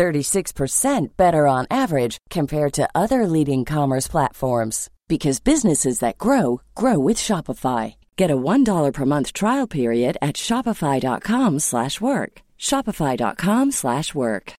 36% better on average compared to other leading commerce platforms because businesses that grow grow with Shopify. Get a $1 per month trial period at shopify.com/work. shopify.com/work.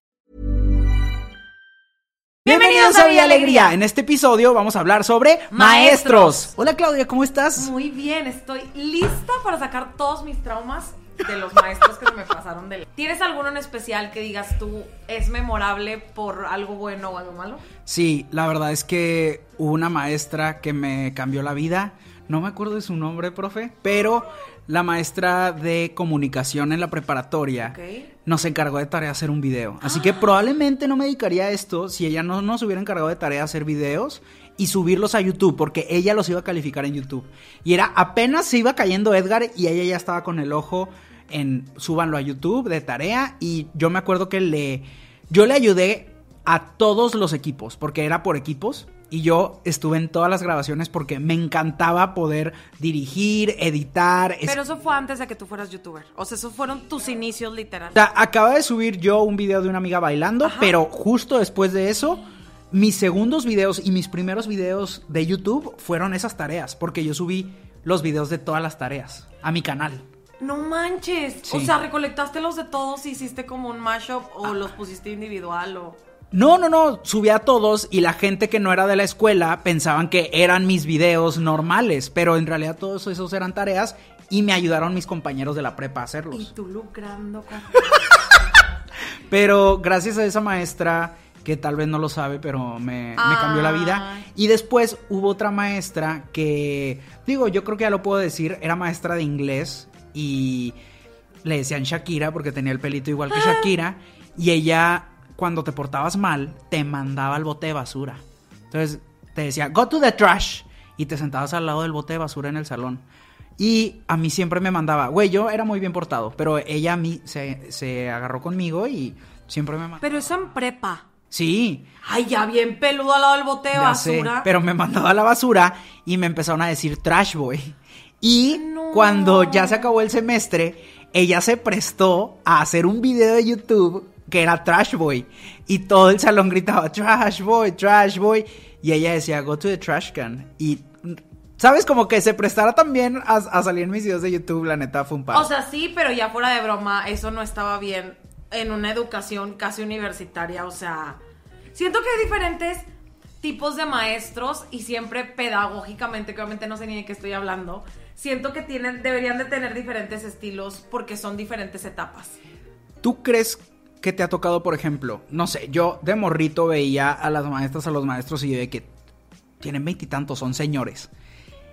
Bienvenidos a Villa Alegría. En este episodio vamos a hablar sobre maestros. Maestros. Hola Claudia, ¿cómo estás? Muy bien, estoy lista para sacar todos mis traumas de los maestros que se me pasaron de... ¿Tienes alguno en especial que digas tú es memorable por algo bueno o algo malo? Sí, la verdad es que hubo una maestra que me cambió la vida. No me acuerdo de su nombre, profe, pero la maestra de comunicación en la preparatoria nos encargó de tarea hacer un video. Así que probablemente no me dedicaría a esto si ella no nos hubiera encargado de tarea hacer videos y subirlos a YouTube, porque ella los iba a calificar en YouTube. Y era apenas se iba cayendo Edgar y ella ya estaba con el ojo en súbanlo a YouTube de tarea y yo me acuerdo que le yo le ayudé a todos los equipos, porque era por equipos. Y yo estuve en todas las grabaciones porque me encantaba poder dirigir, editar. Pero eso fue antes de que tú fueras youtuber. O sea, esos fueron tus inicios literal. o sea, acaba de subir yo un video de una amiga bailando, Ajá. pero justo después de eso, mis segundos videos y mis primeros videos de YouTube fueron esas tareas, porque yo subí los videos de todas las tareas a mi canal. No manches. Sí. O sea, recolectaste los de todos y hiciste como un mashup o los pusiste individual o... No, no, no, subí a todos y la gente que no era de la escuela pensaban que eran mis videos normales, pero en realidad todos esos eran tareas y me ayudaron mis compañeros de la prepa a Y hacerlos. tú lucrando con... Pero gracias a esa maestra, que tal vez no lo sabe, pero me, me cambió la vida. Ay. Y después hubo otra maestra que, digo, yo creo que ya lo puedo decir, era maestra de inglés y le decían Shakira porque tenía el pelito igual que Shakira. Y ella, cuando te portabas mal, te mandaba al bote de basura. Entonces te decía, go to the trash. Y te sentabas al lado del bote de basura en el salón. Y a mí siempre me mandaba, güey, yo era muy bien portado, pero ella a mí se, se agarró conmigo y siempre me mandaba. Pero eso en prepa. Sí, Ay, ya bien peludo al lado del bote de ya sé, basura. pero me mandaba a la basura y me empezaron a decir trash boy. Y No. cuando ya se acabó el semestre, ella se prestó a hacer un video de YouTube que era trash boy. Y todo el salón gritaba trash boy, trash boy. Y ella decía go to the trash can. Y, ¿sabes? Como que se prestara también a, a salir en mis videos de YouTube, la neta fue un paro. O sea, sí, pero ya fuera de broma, eso no estaba bien en una educación casi universitaria. O sea, siento que hay diferentes tipos de maestros y siempre pedagógicamente, que obviamente no sé ni de qué estoy hablando, siento que tienen, deberían de tener diferentes estilos porque son diferentes etapas. ¿Tú crees que te ha tocado, por ejemplo, no sé, yo de morrito veía a las maestras, a los maestros y yo de que tienen veintitantos, son señores.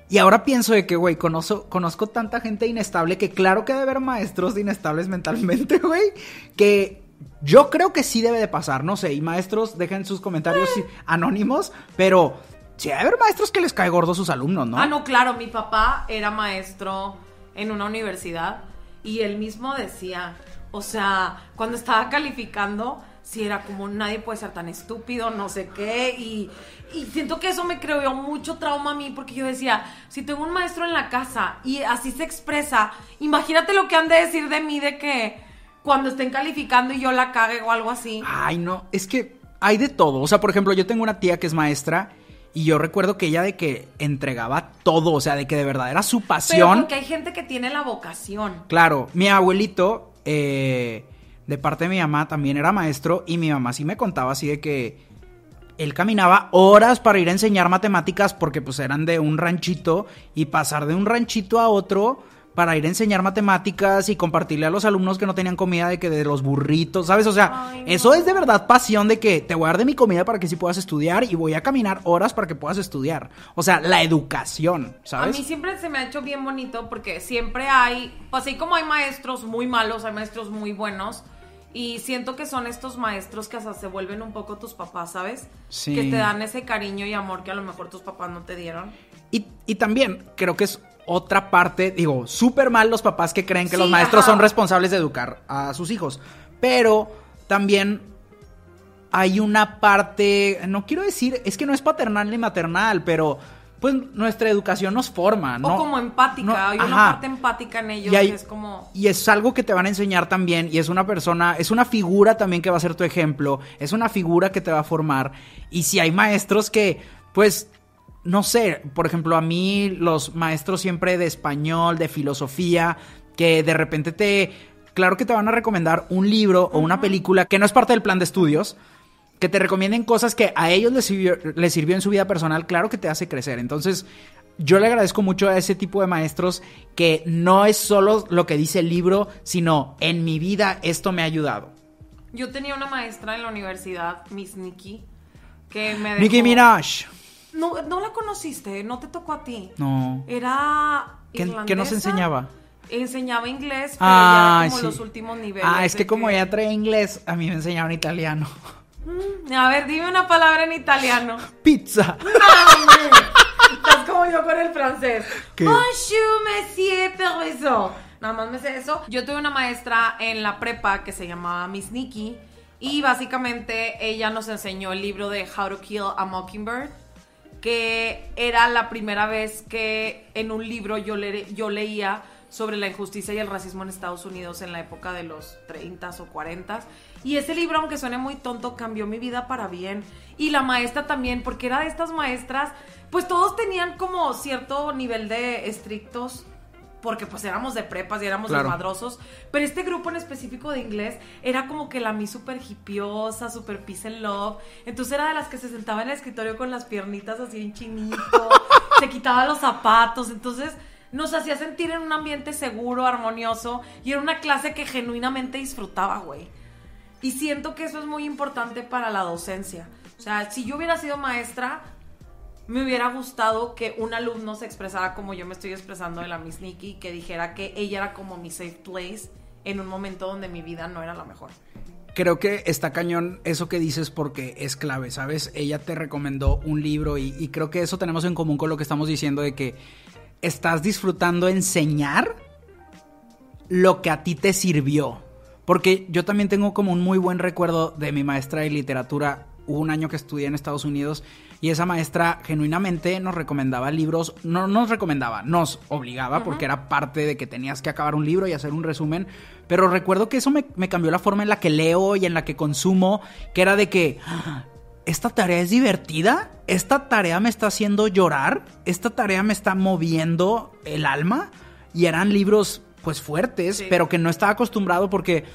Y ahora pienso de que, güey, conozco, conozco tanta gente inestable que claro que debe haber maestros inestables mentalmente, güey, que yo creo que sí debe de pasar, no sé, y maestros dejen sus comentarios Eh. anónimos, pero sí debe haber maestros que les cae gordo a sus alumnos, ¿no? Ah, no, claro, mi papá era maestro en una universidad y él mismo decía, o sea, cuando estaba calificando, si era como nadie puede ser tan estúpido, no sé qué, y, y siento que eso me creó mucho trauma a mí porque yo decía, si tengo un maestro en la casa y así se expresa, imagínate lo que han de decir de mí de que cuando estén calificando y yo la cague o algo así. Ay, no, es que hay de todo. O sea, por ejemplo, yo tengo una tía que es maestra y yo recuerdo que ella de que entregaba todo, o sea, de que de verdad era su Pero pasión. porque hay gente que tiene la vocación. Claro, mi abuelito, eh, de parte de mi mamá, también era maestro y mi mamá sí me contaba así de que él caminaba horas para ir a enseñar matemáticas porque pues eran de un ranchito y pasar de un ranchito a otro para ir a enseñar matemáticas y compartirle a los alumnos que no tenían comida de que de los burritos, ¿sabes? O sea, Ay, no. eso es de verdad pasión de que te voy a dar de mi comida para que sí puedas estudiar y voy a caminar horas para que puedas estudiar. O sea, la educación, ¿sabes? A mí siempre se me ha hecho bien bonito porque siempre hay, pues así como hay maestros muy malos, hay maestros muy buenos. Y siento que son estos maestros que hasta se vuelven un poco tus papás, ¿sabes? Sí. Que te dan ese cariño y amor que a lo mejor tus papás no te dieron. Y, y también creo que es otra parte, digo, súper mal los papás que creen que Sí, los maestros ajá. son responsables de educar a sus hijos. Pero también hay una parte, no quiero decir, es que no es paternal ni maternal, pero pues nuestra educación nos forma, ¿no? o como empática, No, hay una parte empática en ellos Y hay- que es como... Y es algo que te van a enseñar también, y es una persona, es una figura también que va a ser tu ejemplo, es una figura que te va a formar. Y si hay maestros que, pues, no sé, por ejemplo, a mí los maestros siempre de español, de filosofía, que de repente te, claro que te van a recomendar un libro o una película que no es parte del plan de estudios, que te recomienden cosas que a ellos les sirvió, les sirvió en su vida personal, claro que te hace crecer. Entonces, yo le agradezco mucho a ese tipo de maestros que no es solo lo que dice el libro, sino en mi vida esto me ha ayudado. Yo tenía una maestra en la universidad, Miss Nikki, que me dejó... Nicki Minaj. No, no la conociste, no te tocó a ti. No. Era ¿Qué- nos enseñaba? Enseñaba inglés, pero Ah, ya como sí. los últimos niveles. Ah, es que como ella trae inglés, a mí me enseñaban italiano. Mm, A ver, dime una palabra en italiano. Pizza. Estás como yo con el francés. ¿Qué? Bonjour, monsieur, permiso. Nada más me sé eso. Yo tuve una maestra en la prepa que se llamaba Miss Nikki. Y básicamente ella nos enseñó el libro de How to Kill a Mockingbird. Que era la primera vez que en un libro yo, le- yo leía sobre la injusticia y el racismo en Estados Unidos en la época de los 30 o 40 y ese libro, aunque suene muy tonto, cambió mi vida para bien. Y la maestra también, porque era de estas maestras, pues todos tenían como cierto nivel de estrictos, porque pues éramos de prepas y éramos Claro. desmadrosos. Pero este grupo en específico de inglés era como que la mí súper hipiosa, súper peace and love. Entonces era de las que se sentaba en el escritorio con las piernitas así en chinito, se quitaba los zapatos. Entonces nos hacía sentir en un ambiente seguro, armonioso. Y era una clase que genuinamente disfrutaba, güey. Y siento que eso es muy importante para la docencia. O sea, si yo hubiera sido maestra, me hubiera gustado que un alumno se expresara como yo me estoy expresando de la Miss Nikki, que dijera que ella era como mi safe place en un momento donde mi vida no era la mejor. Creo que está cañón eso que dices porque es clave, ¿sabes? Ella te recomendó un libro y, y creo que eso tenemos en común con lo que estamos diciendo de que estás disfrutando enseñar lo que a ti te sirvió. Porque yo también tengo como un muy buen recuerdo de mi maestra de literatura. Hubo un año que estudié en Estados Unidos y esa maestra genuinamente nos recomendaba libros, no nos recomendaba, nos obligaba porque era parte de que tenías que acabar un libro y hacer un resumen. Pero recuerdo que eso me, me cambió la forma en la que leo y en la que consumo, que era de que "Ah, esta tarea es divertida, esta tarea me está haciendo llorar, esta tarea me está moviendo el alma y eran libros pues fuertes, Sí. pero que no estaba acostumbrado porque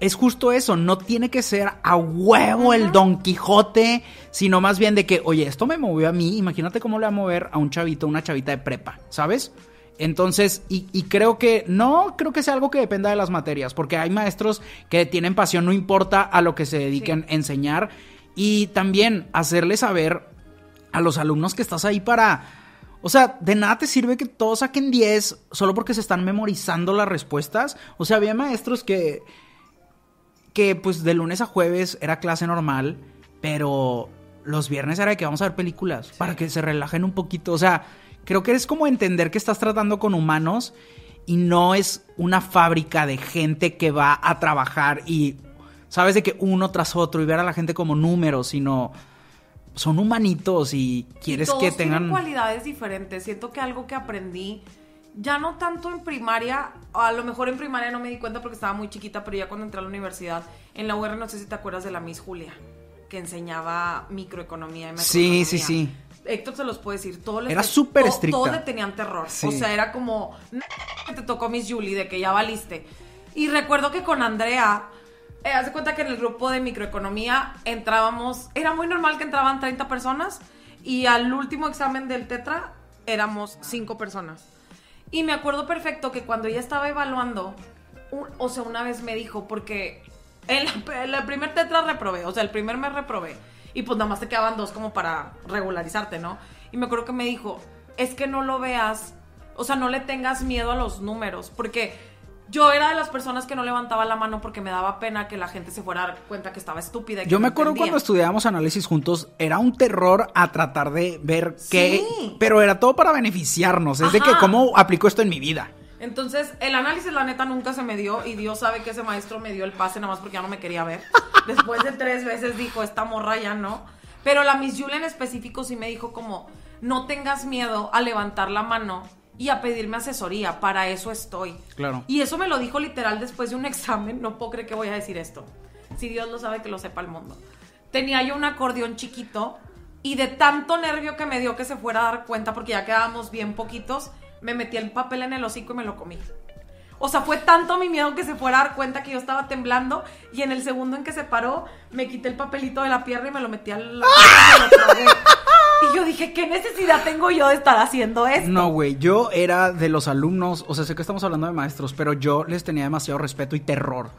es justo eso, no tiene que ser a huevo el Don Quijote, sino más bien de que, oye, esto me movió a mí, imagínate cómo le va a mover a un chavito, una chavita de prepa, ¿sabes? Entonces, y, y creo que no creo que sea algo que dependa de las materias, porque hay maestros que tienen pasión, no importa a lo que se dediquen a enseñar, y también hacerle saber a los alumnos que estás ahí para... O sea, de nada te sirve que todos saquen 10 solo porque se están memorizando las respuestas. O sea, había maestros que que pues de lunes a jueves era clase normal, pero los viernes era de que vamos a ver películas para que se relajen un poquito. O sea, creo que es como entender que estás tratando con humanos y no es una fábrica de gente que va a trabajar y sabes de que uno tras otro y ver a la gente como números, sino son humanitos y quieres Todos que tienen tengan cualidades diferentes. Siento que algo que aprendí, ya no tanto en primaria, a lo mejor en primaria no me di cuenta porque estaba muy chiquita, pero ya cuando entré a la universidad, en la UR no sé si te acuerdas de la Miss Julia, que enseñaba microeconomía y Sí, sí, sí. Héctor se los puede decir, todos les Era súper estricta. Todos le tenían terror. Sí. O sea, era como, "No, que te tocó Miss Julie, de que ya valiste. Y recuerdo que con Andrea, eh, haz de cuenta que en el grupo de microeconomía entrábamos, era muy normal que entraban 30 personas y al último examen del Tetra éramos 5 personas. Y me acuerdo perfecto que cuando ella estaba evaluando, o sea, una vez me dijo, porque en la- primer Tetra reprobé, o sea, el primer mes reprobé. Y pues nada más te quedaban dos como para regularizarte, ¿no? Y me acuerdo que me dijo, es que no lo veas, o sea, no le tengas miedo a los números, porque Yo era de las personas que no levantaba la mano porque me daba pena que la gente se fuera a dar cuenta que estaba estúpida. y que Yo me acuerdo entendía. cuando estudiábamos análisis juntos, era un terror a tratar de ver qué, Sí. pero era todo para beneficiarnos, es de que cómo aplico esto en mi vida. Entonces, el análisis, la neta, nunca se me dio. Y Dios sabe que ese maestro me dio el pase nada más porque ya no me quería ver. Después de tres veces dijo, esta morra ya no. Pero la Miss Julia en específico sí me dijo como, no tengas miedo a levantar la mano y a pedirme asesoría. Para eso estoy. Claro. Y eso me lo dijo literal después de un examen. No puedo creer que voy a decir esto. Si Dios lo sabe, que lo sepa el mundo. Tenía yo un acordeón chiquito y de tanto nervio que me dio que se fuera a dar cuenta, porque ya quedábamos bien poquitos, me metí el papel en el hocico y me lo comí. O sea, fue tanto mi miedo que se fuera a dar cuenta que yo estaba temblando y en el segundo en que se paró, me quité el papelito de la pierna y me lo metí al... la boca y yo dije, ¿qué necesidad tengo yo de estar haciendo esto? No, güey, yo era de los alumnos, o sea, sé que estamos hablando de maestros, pero yo les tenía demasiado respeto y terror.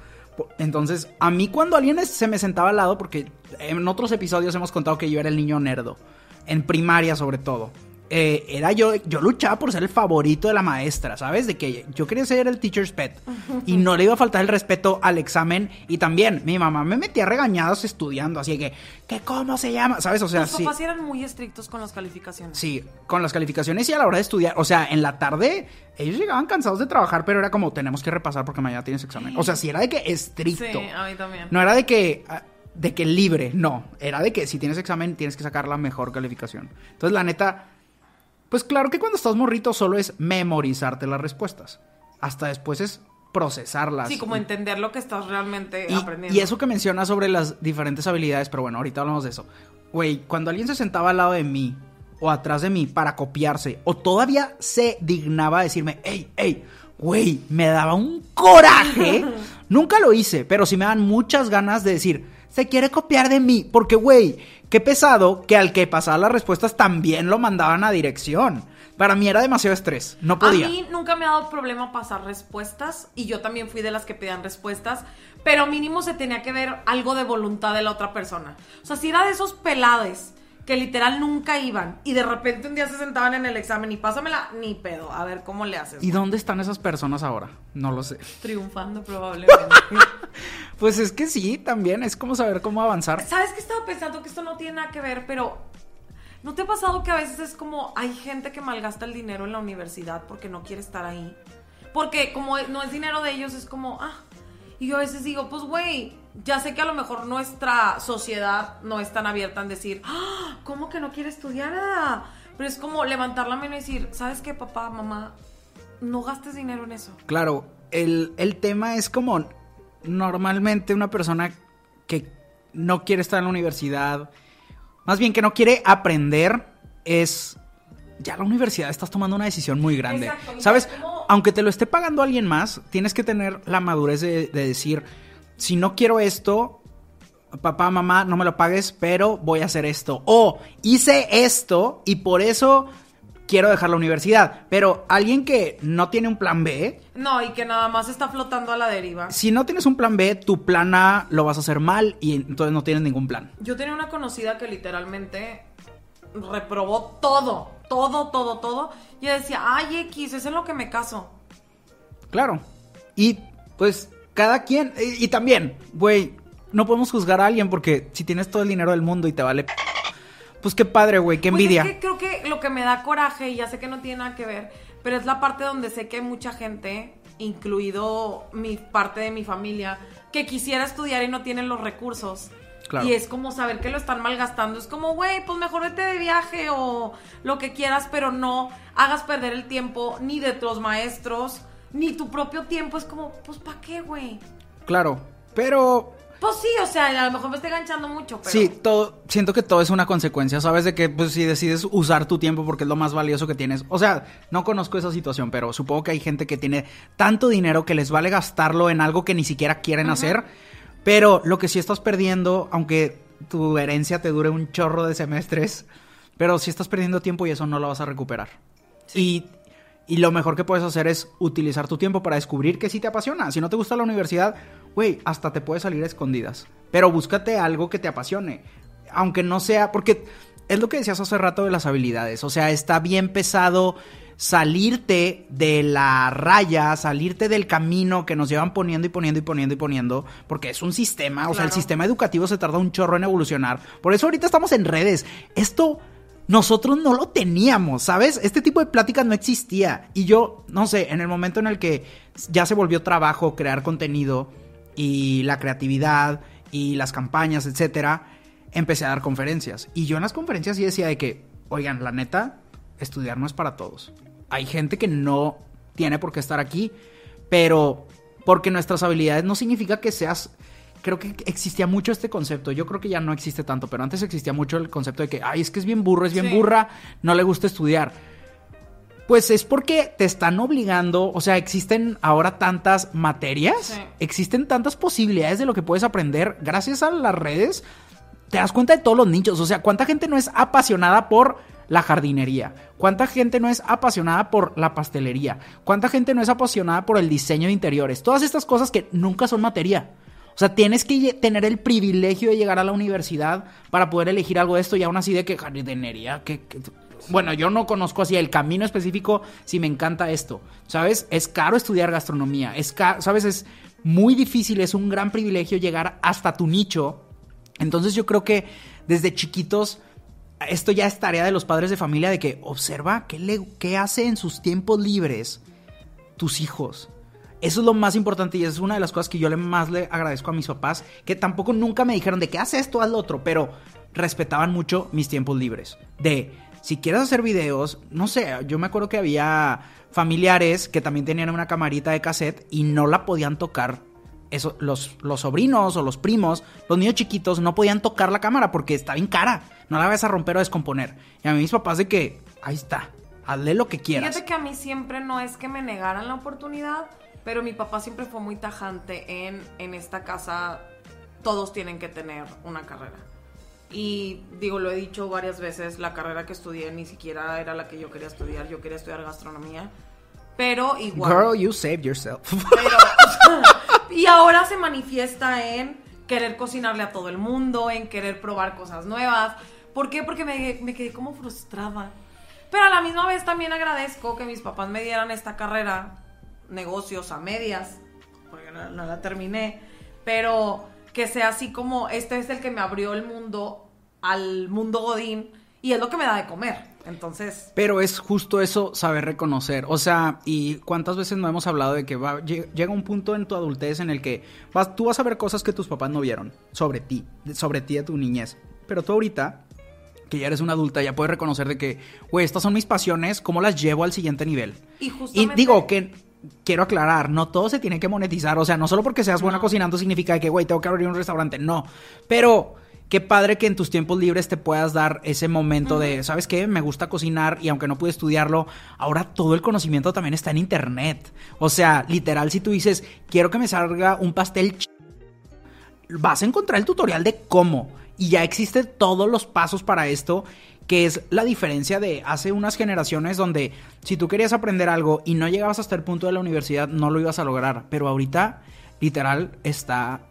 Entonces, a mí cuando alguien se me sentaba al lado, porque en otros episodios hemos contado que yo era el niño nerdo, en primaria sobre todo. Eh, era yo, yo luchaba por ser el favorito de la maestra, ¿sabes? De que yo quería ser el teacher's pet y no le iba a faltar el respeto al examen y también mi mamá me metía regañados estudiando, así que, ¿qué cómo se llama? ¿Sabes? O sea, sí. papás eran muy estrictos con las calificaciones. Sí, con las calificaciones y a la hora de estudiar. O sea, en la tarde ellos llegaban cansados de trabajar, pero era como tenemos que repasar porque mañana tienes examen. O sea, sí era de que estricto. Sí, a mí también. No era de que ah, de que libre, no. Era de que si tienes examen tienes que sacar la mejor calificación. Entonces, la neta, pues claro que cuando estás morrito solo es memorizarte las respuestas. Hasta después es procesarlas. Sí, como entender lo que estás realmente Y, aprendiendo. y eso que mencionas sobre las diferentes habilidades, pero bueno, ahorita hablamos de eso. Güey, cuando alguien se sentaba al lado de mí o atrás de mí para copiarse, o todavía se dignaba a decirme, hey, hey, güey, me daba un coraje. Nunca lo hice, pero sí me dan muchas ganas de decir, se quiere copiar de mí, porque, güey, qué pesado que al que pasaba las respuestas también lo mandaban a dirección. Para mí era demasiado estrés, no podía. A mí nunca me ha dado problema pasar respuestas y yo también fui de las que pedían respuestas, pero mínimo se tenía que ver algo de voluntad de la otra persona. O sea, si era de esos pelades que literal nunca iban y de repente un día se sentaban en el examen y pásamela, ni pedo, a ver cómo le haces. ¿Y dónde están esas personas ahora? No lo sé. Triunfando probablemente. Pues es que sí, también es como saber cómo avanzar. ¿Sabes qué estaba pensando? Que esto no tiene nada que ver, pero ¿no te ha pasado que a veces es como hay gente que malgasta el dinero en la universidad porque no quiere estar ahí? Porque como no es dinero de ellos, es como, ah. Y yo a veces digo, pues güey, ya sé que a lo mejor nuestra sociedad no es tan abierta en decir, ah, ¿cómo que no quiere estudiar? Ah?". Pero es como levantar la mano y decir, ¿sabes qué, papá, mamá? No gastes dinero en eso. Claro, el, el tema es como normalmente una persona que no quiere estar en la universidad, más bien que no quiere aprender, es... Ya la universidad estás tomando una decisión muy grande. Exacto, ¿Sabes? como- Aunque te lo esté pagando alguien más, tienes que tener la madurez de, de decir, si no quiero esto, papá, mamá, no me lo pagues, pero voy a hacer esto. O hice esto y por eso quiero dejar la universidad. Pero alguien que no tiene un plan B, No, y que nada más está flotando a la deriva. si no tienes un plan B, tu plan A lo vas a hacer mal y entonces no tienes ningún plan. Yo tenía una conocida que literalmente reprobó todo, todo, todo, todo. Y decía, ay, X, es en lo que me caso. Claro. Y pues cada quien, y, y también, güey, no podemos juzgar a alguien porque si tienes todo el dinero del mundo y te vale... Pues qué padre, güey, qué Pues envidia. es que creo que lo que me da coraje, y ya sé que no tiene nada que ver, pero es la parte donde sé que hay mucha gente, incluido mi parte de mi familia, que quisiera estudiar y no tienen los recursos. Claro. Y es como saber que lo están malgastando. Es como, güey, pues mejor vete de viaje o lo que quieras, pero no hagas perder el tiempo ni de tus maestros, ni tu propio tiempo. Es como, pues, ¿para qué, güey? Claro, pero Pues sí, o sea, a lo mejor me estoy ganchando mucho, pero... Sí, todo, siento que todo es una consecuencia, ¿sabes? De que, pues, si decides usar tu tiempo porque es lo más valioso que tienes. O sea, no conozco esa situación, pero supongo que hay gente que tiene tanto dinero que les vale gastarlo en algo que ni siquiera quieren hacer. Pero lo que sí estás perdiendo, aunque tu herencia te dure un chorro de semestres, pero si estás perdiendo tiempo y eso no lo vas a recuperar. Y, y lo mejor que puedes hacer es utilizar tu tiempo para descubrir que sí te apasiona. Si no te gusta la universidad, güey, hasta te puedes salir a escondidas. Pero búscate algo que te apasione. Aunque no sea, porque es lo que decías hace rato de las habilidades. O sea, está bien pesado salirte de la raya, salirte del camino que nos llevan poniendo y poniendo y poniendo y poniendo, porque es un sistema, o sea, el sistema educativo se tarda un chorro en evolucionar. Por eso ahorita estamos en redes. Esto nosotros no lo teníamos, ¿sabes? Este tipo de pláticas no existía. Y yo, no sé, en el momento en el que ya se volvió trabajo crear contenido y la creatividad y las campañas, etcétera, empecé a dar conferencias. Y yo en las conferencias sí decía de que, oigan, la neta, estudiar no es para todos. Hay gente que no tiene por qué estar aquí, pero porque nuestras habilidades no significa que seas creo que existía mucho este concepto. Yo creo que ya no existe tanto, pero antes existía mucho el concepto de que, ay, es que es bien burro, es bien burra, no le gusta estudiar. Pues es porque te están obligando, o sea, existen ahora tantas materias, existen tantas posibilidades de lo que puedes aprender gracias a las redes. Te das cuenta de todos los nichos, o sea, cuánta gente no es apasionada por la jardinería, cuánta gente no es apasionada por la pastelería, cuánta gente no es apasionada por el diseño de interiores, todas estas cosas que nunca son materia. O sea, tienes que tener el privilegio de llegar a la universidad para poder elegir algo de esto y aún así de que jardinería, que, bueno, yo no conozco así el camino específico si me encanta esto, ¿sabes? Es caro estudiar gastronomía, es ¿sabes? Es muy difícil, es un gran privilegio llegar hasta tu nicho. Entonces yo creo que desde chiquitos esto ya es tarea de los padres de familia de que observa qué, le, qué hace en sus tiempos libres tus hijos. Eso es lo más importante y es una de las cosas que yo le más le agradezco a mis papás, que tampoco nunca me dijeron de que haz esto, haz lo otro, pero respetaban mucho mis tiempos libres. De, si quieres hacer videos, no sé, yo me acuerdo que había familiares que también tenían una camarita de cassette y no la podían tocar. Eso, los, los sobrinos o los primos, los niños chiquitos no podían tocar la cámara porque está bien cara. No la vas a romper o descomponer. Y a mis papás de que, ahí está, hazle lo que quieras. Fíjate que a mí siempre no es que me negaran la oportunidad, pero mi papá siempre fue muy tajante en, en esta casa, todos tienen que tener una carrera. Y digo, lo he dicho varias veces, la carrera que estudié ni siquiera era la que yo quería estudiar, yo quería estudiar gastronomía. Pero igual. Girl, you saved yourself. y ahora se manifiesta en querer cocinarle a todo el mundo, en querer probar cosas nuevas. ¿Por qué? Porque me, quedé como frustrada. Pero a la misma vez también agradezco que mis papás me dieran esta carrera negocios a medias, porque no, la terminé, pero que sea así como, este es el que me abrió el mundo al mundo Godín y es lo que me da de comer. Entonces. Pero es justo eso, saber reconocer. O sea, y cuántas veces no hemos hablado de que va, llega un punto en tu adultez en el que vas, tú vas a ver cosas que tus papás no vieron sobre ti, sobre ti de tu niñez. Pero tú ahorita, que ya eres una adulta, ya puedes reconocer de que, güey, estas son mis pasiones, ¿cómo las llevo al siguiente nivel? Y, justamente... y digo que quiero aclarar, no todo se tiene que monetizar. O sea, no solo porque seas buena cocinando significa que, güey, tengo que abrir un restaurante. No. Pero qué padre que en tus tiempos libres te puedas dar ese momento de, ¿sabes qué? Me gusta cocinar y aunque no pude estudiarlo, ahora todo el conocimiento también está en internet. O sea, literal, si tú dices, quiero que me salga un pastel, vas a encontrar el tutorial de cómo. Y ya existen todos los pasos para esto que es la diferencia de hace unas generaciones donde si tú querías aprender algo y no llegabas hasta el punto de la universidad, no lo ibas a lograr, pero ahorita literal está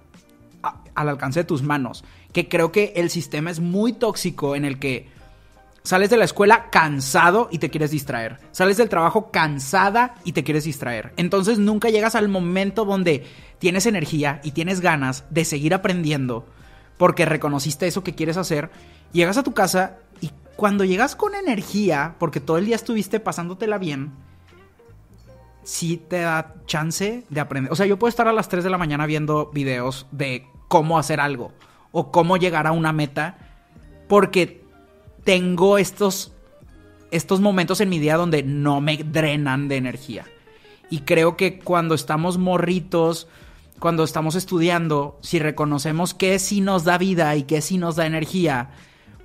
al alcance de tus manos, que creo que el sistema es muy tóxico en el que sales de la escuela cansado y te quieres distraer, sales del trabajo cansada y te quieres distraer, entonces nunca llegas al momento donde tienes energía y tienes ganas de seguir aprendiendo porque reconociste eso que quieres hacer, llegas a tu casa y cuando llegas con energía, porque todo el día estuviste pasándotela bien, sí te da chance de aprender. O sea, yo puedo estar a las 3 de la mañana viendo videos de cómo hacer algo o cómo llegar a una meta, porque tengo estos, estos momentos en mi día donde no me drenan de energía. Y creo que cuando estamos morritos, cuando estamos estudiando, si reconocemos qué sí nos da vida y qué sí nos da energía,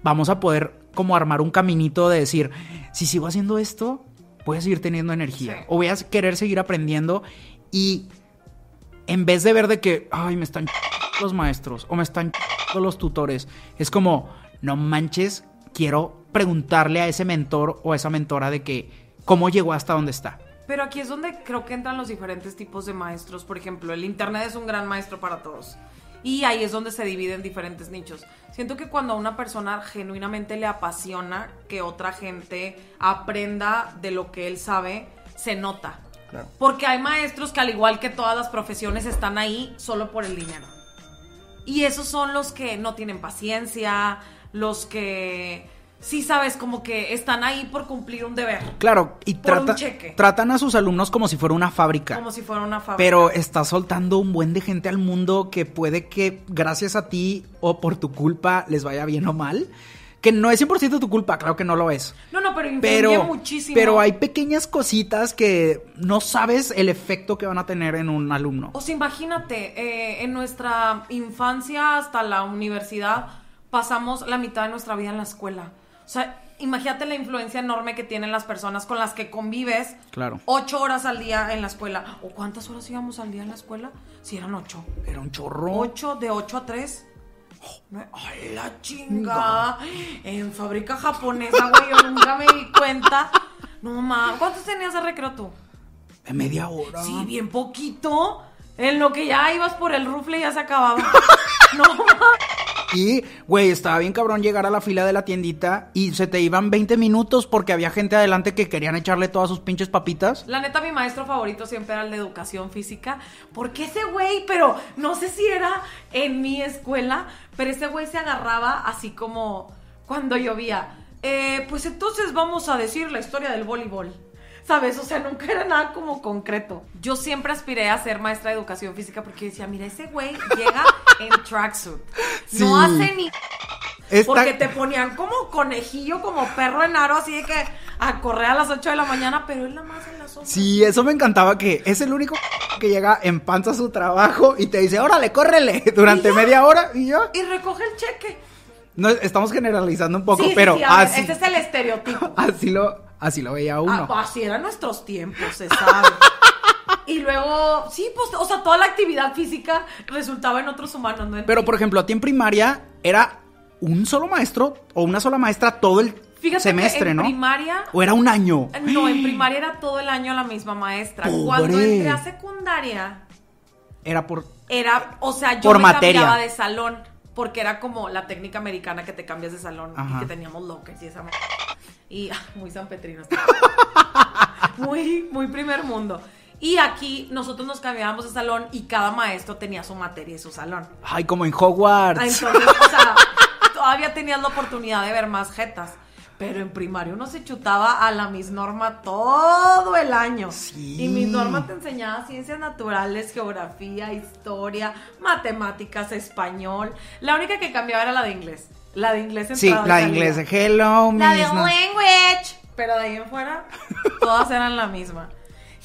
vamos a poder como armar un caminito de decir, si sigo haciendo esto, voy a seguir teniendo energía. O voy a querer seguir aprendiendo y en vez de ver de que, ay, me están los maestros o me están los tutores, es como, no manches, quiero preguntarle a ese mentor o a esa mentora de que, ¿cómo llegó hasta donde está? Pero aquí es donde creo que entran los diferentes tipos de maestros. Por ejemplo, el Internet es un gran maestro para todos. Y ahí es donde se dividen diferentes nichos. Siento que cuando a una persona genuinamente le apasiona que otra gente aprenda de lo que él sabe, se nota. Claro. Porque hay maestros que al igual que todas las profesiones están ahí solo por el dinero. Y esos son los que no tienen paciencia, los que sí sabes como que están ahí por cumplir un deber, Claro, y trata- tratan a sus alumnos como si fuera una fábrica. como si fuera una fábrica. Pero está soltando un buen de gente al mundo que puede que gracias a ti o por tu culpa les vaya bien o mal. Que no es 100% tu culpa, claro que no lo es. no, no, pero influye Pero, muchísimo. pero hay pequeñas cositas que no sabes el efecto que van a tener en un alumno. O sea, imagínate, eh, en nuestra infancia hasta la universidad pasamos la mitad de nuestra vida en la escuela. O sea, imagínate la influencia enorme que tienen las personas con las que convives. Claro. Ocho horas al día en la escuela. ¿O cuántas horas íbamos al día en la escuela? Si eran ocho. Era un chorro. Ocho, de ocho a tres. ¡Ay, la chinga! En fábrica japonesa, güey, yo nunca me di cuenta. No, ma, ¿cuántos tenías de recreo tú? De media hora. Sí, bien poquito. En lo que ya ibas por el rufle ya se acababa. no, ma. Y, güey, estaba bien cabrón llegar a la fila de la tiendita y se te iban 20 minutos porque había gente adelante que querían echarle todas sus pinches papitas. La neta, mi maestro favorito siempre era el de educación física. Porque ese güey, pero no sé si era en mi escuela, pero ese güey se agarraba así como cuando llovía. Eh, pues entonces vamos a decir la historia del voleibol. ¿Sabes? O sea, nunca era nada como concreto. Yo siempre aspiré a ser maestra de educación física porque decía, mira, ese güey llega en tracksuit. Sí. No hace ni porque te ponían como conejillo, como perro en aro, así de que a correr a las 8 de la mañana, pero él nada más en las 8. Sí, eso me encantaba que es el único que llega en panza a su trabajo y te dice, órale, córrele, durante media hora y ya. Y recoge el cheque. No, estamos generalizando un poco, Sí, pero sí, a ver, así, ese es el estereotipo. así lo, así lo veía uno. Ah, así eran nuestros tiempos, se sabe. Y luego, sí, pues, o sea, toda la actividad física resultaba en otros humanos, ¿no? Pero por ejemplo, a ti en primaria era un solo maestro o una sola maestra todo el Fíjate semestre, que en ¿no? primaria O era un año. No, en primaria era todo el año la misma maestra. Pobre. Cuando entré a secundaria, Era por era, o sea, yo Por me materia. cambiaba de salón. Porque era como la técnica americana que te cambias de salón Ajá. y que teníamos lockers y esa ma- Y ah, muy San Petrino. muy, muy primer mundo. Y aquí nosotros nos cambiábamos de salón y cada maestro tenía su materia y su salón. Ay, como en Hogwarts. Entonces, o sea, todavía tenías la oportunidad de ver más jetas. Pero en primario uno se chutaba a la Miss Norma todo el año. Sí. Y Miss Norma te enseñaba ciencias naturales, geografía, historia, matemáticas, español. La única que cambiaba era la de inglés. La de inglés sí, entraba y la de inglés. Hello, La de no- language. Pero de ahí en fuera, todas eran la misma.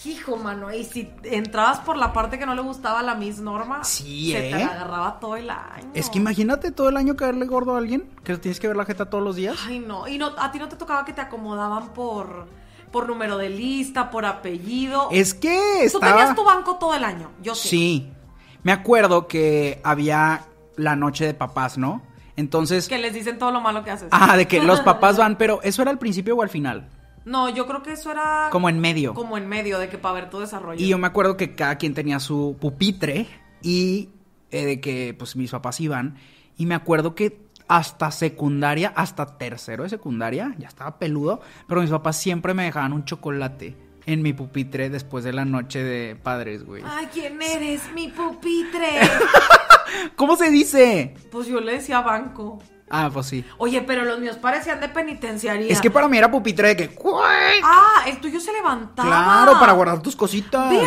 Hijo, mano, y si entrabas por la parte que no le gustaba a la Miss Norma, Sí, se te ¿eh? la agarraba todo el año. Es que imagínate todo el año caerle gordo a alguien, que tienes que ver la jeta todos los días. Ay, no. Y no, a ti no te tocaba que te acomodaban por, por número de lista, por apellido. Es que Tú estaba... tenías tu banco todo el año. Yo sí. Sí. Me acuerdo que había la noche de papás, ¿no? Entonces... Que les dicen todo lo malo que haces. Ah, de que los papás van, pero ¿eso era al principio o al final? No, yo creo que eso era. Como en medio. Como en medio, de que para ver tu desarrollo. Y yo me acuerdo que cada quien tenía su pupitre y eh, de que pues mis papás iban. Y me acuerdo que hasta secundaria, hasta tercero de secundaria, ya estaba peludo, pero mis papás siempre me dejaban un chocolate en mi pupitre después de la noche de padres, güey. Ay, ¿quién eres? Mi pupitre. ¿Cómo se dice? pues yo le decía banco. Ah, pues sí. Oye, pero los míos parecían de penitenciaría. Es que para mí era pupitre de que... Ah, el tuyo se levantaba. Claro, para guardar tus cositas. Very.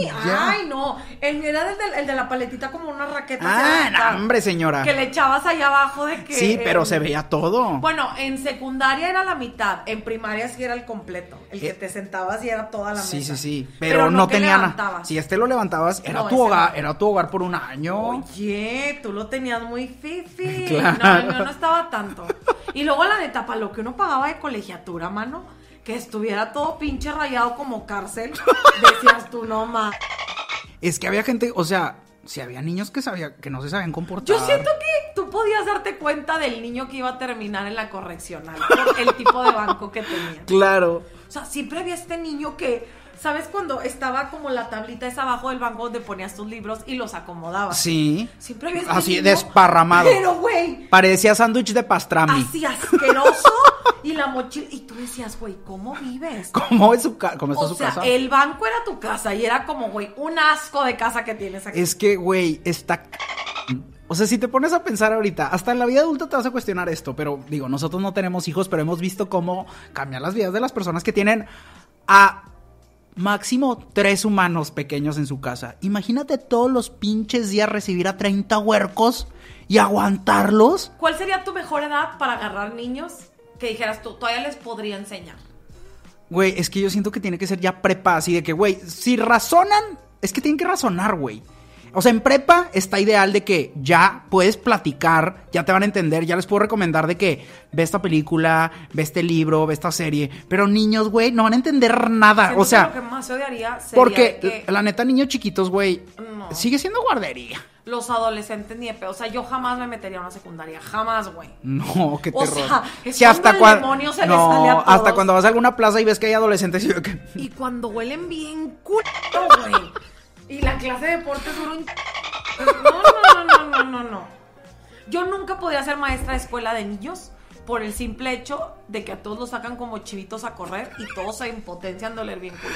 Ya. Ay, no. El era el de, el de la paletita como una raqueta. Ah, no, hombre, señora. Que le echabas allá abajo de que. Sí, pero se veía todo. Bueno, en secundaria era la mitad. En primaria sí era el completo. El que Eh, te sentabas y era toda la Sí, mesa. sí, sí. Pero, no, que tenía nada. Si este lo levantabas, era No, tu hogar, no. era tu hogar por un año. Oye, tú lo tenías muy fifi. Claro. No, el mío no estaba tanto. Y luego la neta, para lo que uno pagaba de colegiatura, mano, que estuviera todo pinche rayado como cárcel, decías tú, no más. Es que había gente, o sea, si había niños que sabía, que no se sabían comportar. Yo siento que tú podías darte cuenta del niño que iba a terminar en la correccional por el tipo de banco que tenía. Claro. O sea, siempre había este niño que ¿Sabes cuando estaba como la tablita esa abajo del banco donde ponías tus libros y los acomodabas? Sí. Siempre había Así, este libro, desparramado. Pero, güey, Parecía sándwich de pastrami. así asqueroso. Y la mochila. Y tú decías, güey, ¿cómo vives? ¿Cómo es su, ca- cómo está O su sea, casa? el banco era tu casa y era como, güey, un asco de casa que tienes aquí. Es que, güey, está... O sea, si te pones a pensar ahorita, hasta en la vida adulta te vas a cuestionar esto, pero digo, nosotros no tenemos hijos, pero hemos visto cómo cambian las vidas de las personas que tienen a máximo tres humanos pequeños en su casa. Imagínate todos los pinches días recibir a 30 huercos y aguantarlos. ¿Cuál sería tu mejor edad para agarrar niños que dijeras tú, todavía les podría enseñar? Güey, es que yo siento que tiene que ser ya prepa, así de que, güey, si razonan, es que tienen que razonar, güey. O sea, en prepa está ideal de que ya puedes platicar, ya te van a entender, ya les puedo recomendar de que ve esta película, ve este libro, ve esta serie. Pero niños, güey, no van a entender nada. Siento o que sea, lo que más odiaría sería porque que la neta, niños chiquitos, güey, No. sigue siendo guardería. Los adolescentes ni de pedo. O sea, yo jamás me metería a una secundaria. Jamás, güey. No, qué O terror. sea, es Si cuando hasta el cuan- demonio se les no, sale a hasta todos. cuando vas a alguna plaza y ves que hay adolescentes y yo que... Y cuando huelen bien culo, güey. Y la clase de deporte dura un... No, no, no, no, no, no, no. Yo nunca podría ser maestra de escuela de niños por el simple hecho de que a todos los sacan como chivitos a correr y todos se impotencian de oler bien culo.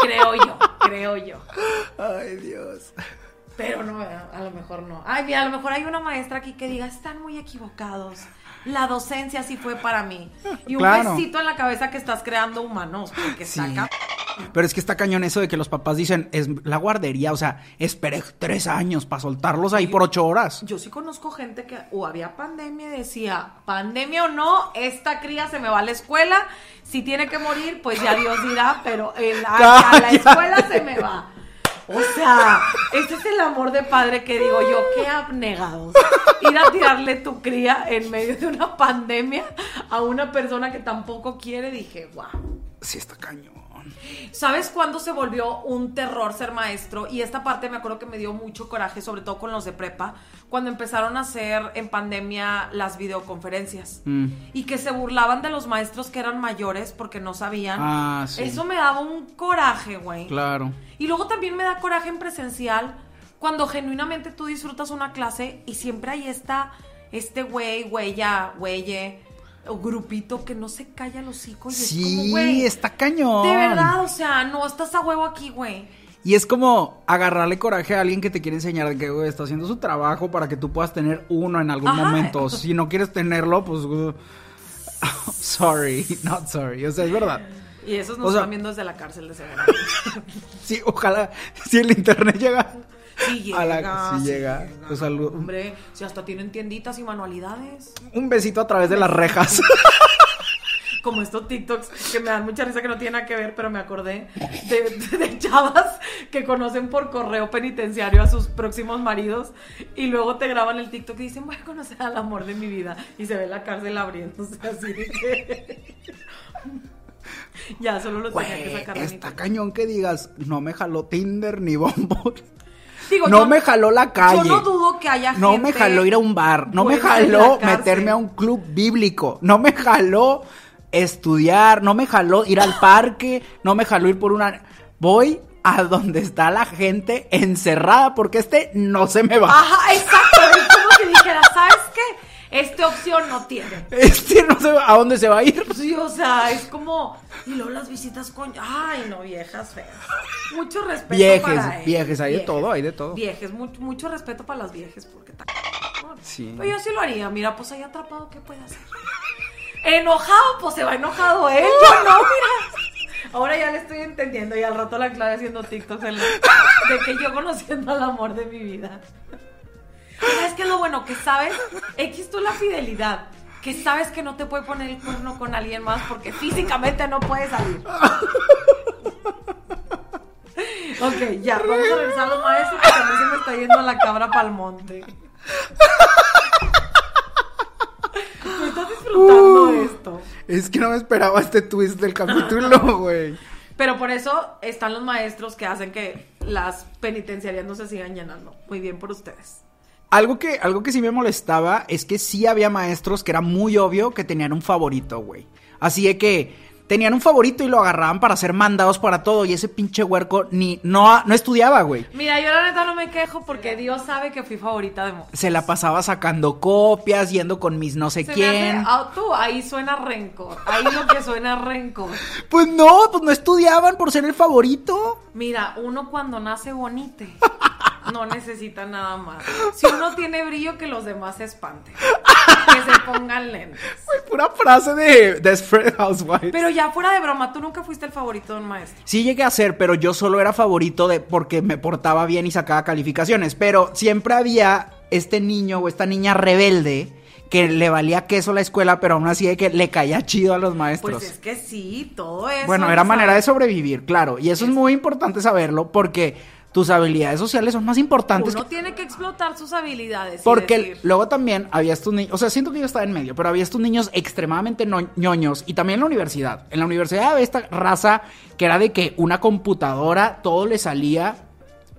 Creo yo, creo yo. Ay, Dios. Pero no, a lo mejor no. Ay, mira, a lo mejor hay una maestra aquí que diga, están muy equivocados. La docencia sí fue para mí. Y un Claro. besito en la cabeza que estás creando humanos, porque Sí. está acá. Pero es que está cañón eso de que los papás dicen, es la guardería, o sea, esperé tres años para soltarlos ahí por ocho horas. Yo sí conozco gente que o había pandemia y decía, pandemia o no, esta cría se me va a la escuela. Si tiene que morir, pues ya Dios dirá, pero a la escuela se me va. O sea, ese es el amor de padre que digo yo, qué abnegados. Ir a tirarle tu cría en medio de una pandemia a una persona que tampoco quiere, dije, wow. Sí, está cañón. ¿Sabes cuándo se volvió un terror ser maestro? Y esta parte me acuerdo que me dio mucho coraje, sobre todo con los de prepa, cuando empezaron a hacer en pandemia las videoconferencias. Mm. Y que se burlaban de los maestros que eran mayores porque no sabían. Ah, sí. Eso me daba un coraje, güey. Claro. Y luego también me da coraje en presencial cuando genuinamente tú disfrutas una clase y siempre hay esta, este güey, güeya, güeye, o grupito que no se calla el hocico y es como, Sí, güey. está cañón. De verdad, o sea, no estás a huevo aquí, güey. Y es como agarrarle coraje a alguien que te quiere enseñar que güey, está haciendo su trabajo para que tú puedas tener uno en algún Ajá. momento. Si no quieres tenerlo, pues. uh, sorry, not sorry. O sea, es verdad. Y esos nos O sea- están viendo desde la cárcel de seguro. Sí, ojalá. Si el internet llega. Sí llega, A la- sí sí llega. Pues Hombre, si hasta tienen tienditas y manualidades. Un besito a través de las rejas. Como estos TikToks que me dan mucha risa que no tienen nada que ver, pero me acordé de, de chavas que conocen por correo penitenciario a sus próximos maridos y luego te graban el TikTok y dicen, voy a conocer al amor de mi vida. Y se ve la cárcel abriéndose así de que... ya, solo lo tenía que sacar está cañón que digas, no me jaló Tinder ni Bumble. Digo, no yo- me jaló la calle. Yo no dudo que haya No gente me jaló ir a un bar. No me jaló meterme a un club bíblico. No me jaló estudiar. No me jaló ir al parque. No me jaló ir por una. Voy a donde está la gente encerrada porque este no se me va. Ajá, exacto. Es como si dijera, ¿sabes qué? Esta opción no tiene. Este no va. ¿A dónde se va a ir? Sí, o sea, es como. Y luego las visitas con. Ay, no, viejas feas. Mucho respeto. Viejes, para ellas. viejes, hay de todo, hay de todo. Viejes, mucho, mucho respeto para las viejes, porque. Sí. Pero yo sí lo haría. Mira, pues ahí atrapado, ¿qué puede hacer? Enojado, pues se va enojado él. Yo no, mira. Ahora ya le estoy entendiendo y al rato la clave haciendo TikToks de que yo conociendo al amor de mi vida. ¿Sabes qué es lo bueno? Que sabes, X tú la fidelidad. Que sabes que no te puede poner el cuerno con alguien más porque físicamente no puede salir. Ok, ya, vamos a regresar a los maestros porque a mí se me está yendo la cabra pa'l monte. ¿Tú estás disfrutando Uh. esto? Es que no me esperaba este twist del capítulo, güey. Pero por eso están los maestros que hacen que las penitenciarias no se sigan llenando. Muy bien por ustedes. Algo que, algo que sí me molestaba es que sí había maestros que era muy obvio que tenían un favorito, güey. Así de que tenían un favorito y lo agarraban para ser mandados para todo. Y ese pinche huerco ni no, no estudiaba, güey. Mira, yo la neta no me quejo porque Dios sabe que fui favorita de Mo. Se la pasaba sacando copias, yendo con mis no sé Se me quién. hace- ah, tú, ahí suena rencor. Ahí lo que suena rencor. Pues no, pues no estudiaban por ser el favorito. Mira, uno cuando nace bonite no necesita nada más. Si uno tiene brillo, que los demás se espanten. Que se pongan lentes. Güey, pura frase de Desperate Housewives. Pero ya fuera de broma, tú nunca fuiste el favorito de un maestro. Sí llegué a ser, pero yo solo era favorito de porque me portaba bien y sacaba calificaciones. Pero siempre había este niño o esta niña rebelde que le valía queso la escuela, pero aún así de que le caía chido a los maestros. Pues es que sí, todo eso. bueno, era manera de sobrevivir, claro. Y eso es muy importante saberlo porque tus habilidades sociales son más importantes Uno que tiene que explotar sus habilidades. Porque decir, luego también había estos niños, o sea, siento que yo estaba en medio, pero había estos niños extremadamente no- ñoños y también en la universidad. En la universidad había esta raza que era de que una computadora, todo le salía,